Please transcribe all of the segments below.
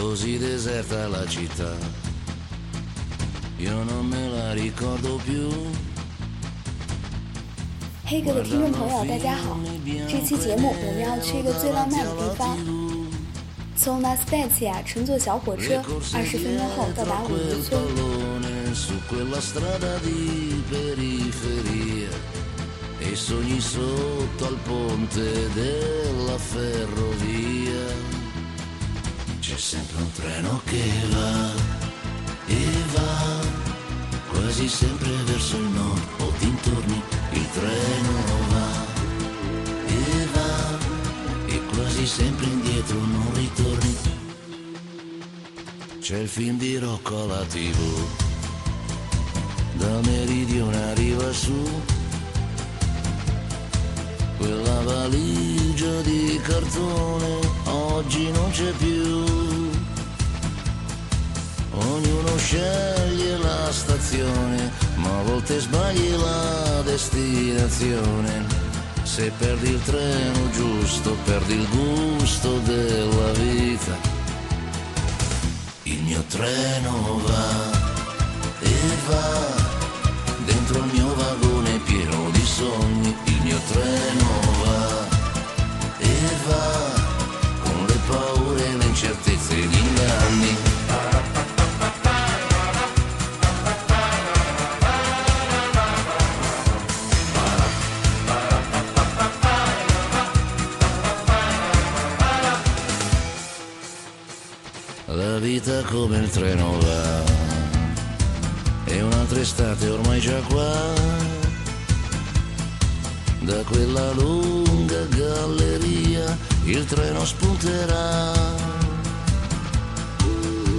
così deserta la città. Io non me la ricordo più. 黑哥的听众朋友，大家好！这期节目我们要去一个最浪漫的地方，从拉斯维加斯亚乘坐小火车，二十分钟后到达五渔村。 su quella strada di periferia e sogni sotto al ponte della ferrovia. C'è sempre un treno che va e va quasi sempre verso il nord o dintorni il treno va e va e quasi sempre indietro non ritorni. C'è il film di Rocco alla tv da meridione arriva su quella valigia di cartone oggi non c'è più sceglie la stazione ma a volte sbagli la destinazione. Se perdi il treno giusto perdi il gusto della vita. Il mio treno va vita come il treno va e un'altra estate ormai già qua. Da quella lunga galleria il treno spunterà.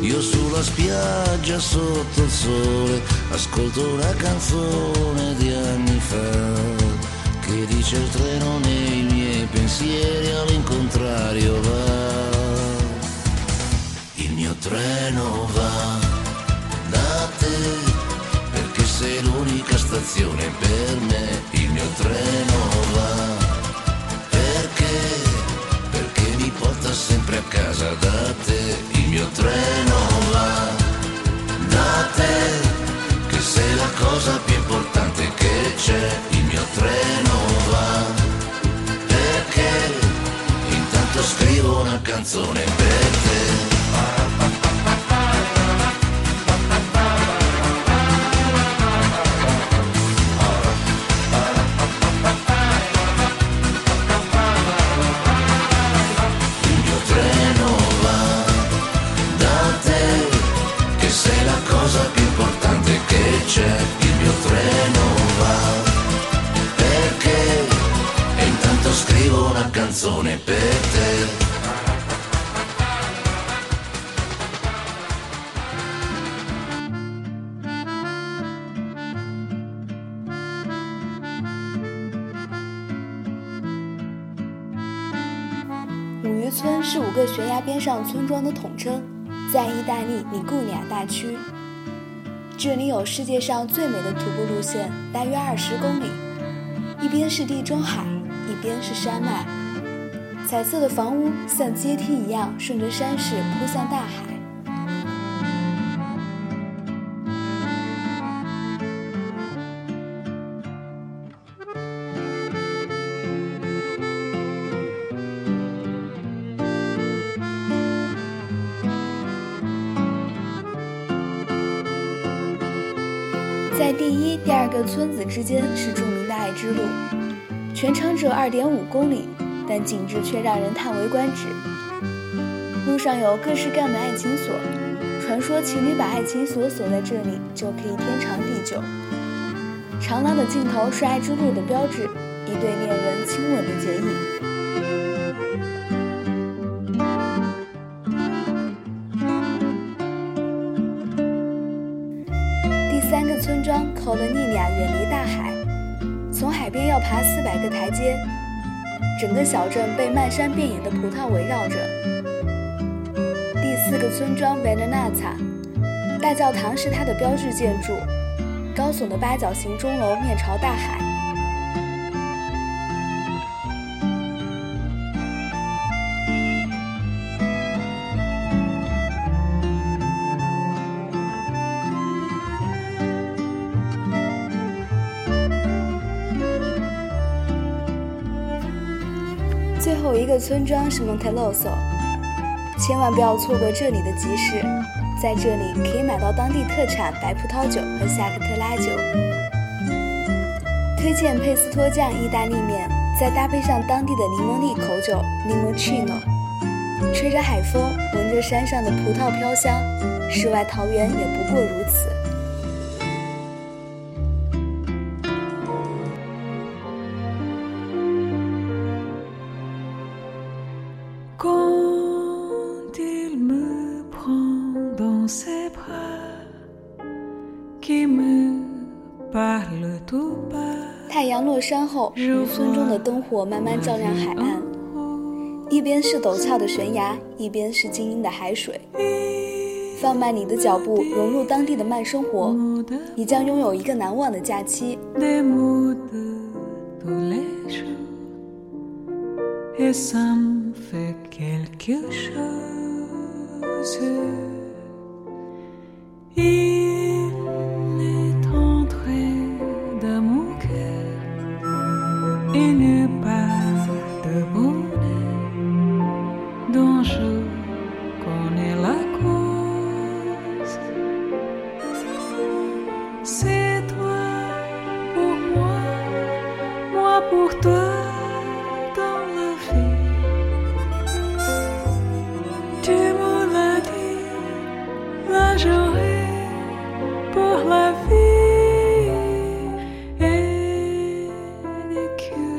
Io sulla spiaggia sotto il sole ascolto una canzone di anni fa che dice il treno nei miei pensieri all'incontrario va. Treno va da te perché sei l'unica stazione per me, il mio treno va. Perché, perché mi porta sempre a casa da te, il mio treno va da te, che sei la cosa più importante che c'è, il mio treno va. Perché? Intanto scrivo una canzone canzone per te. 五渔村是五个悬崖边上村庄的统称，在意大利里古尼亚大区。这里有世界上最美的徒步路线，大约二十公里，一边是地中海，一边是山脉。彩色的房屋像阶梯一样顺着山势扑向大海。在第一、第二个村子之间是著名的爱之路，全长只有二点五公里，但景致却让人叹为观止。路上有各式各样的爱情锁，传说情侣把爱情锁锁在这里就可以天长地久。长廊的尽头是爱之路的标志，一对恋人亲吻的剪影。第三个村庄科罗尼亚远离大海，从海边要爬四百个台阶，整个小镇被漫山遍野的葡萄围绕着。第四个村庄 v e n e n a t a，大教堂是它的标志建筑，高耸的八角形钟楼面朝大海。一个村庄是蒙泰洛索，千万不要错过这里的集市，在这里可以买到当地特产白葡萄酒和夏克特拉酒。推荐佩斯托酱意大利面，再搭配上当地的柠檬粒口酒 Limoncino，吹着海风，闻着山上的葡萄飘香，世外桃源也不过如此。太阳落山后，渔村中的灯火慢慢照亮海岸，一边是陡峭的悬崖，一边是晶莹的海水。放慢你的脚步，融入当地的慢生活，你将拥有一个难忘的假期。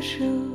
手。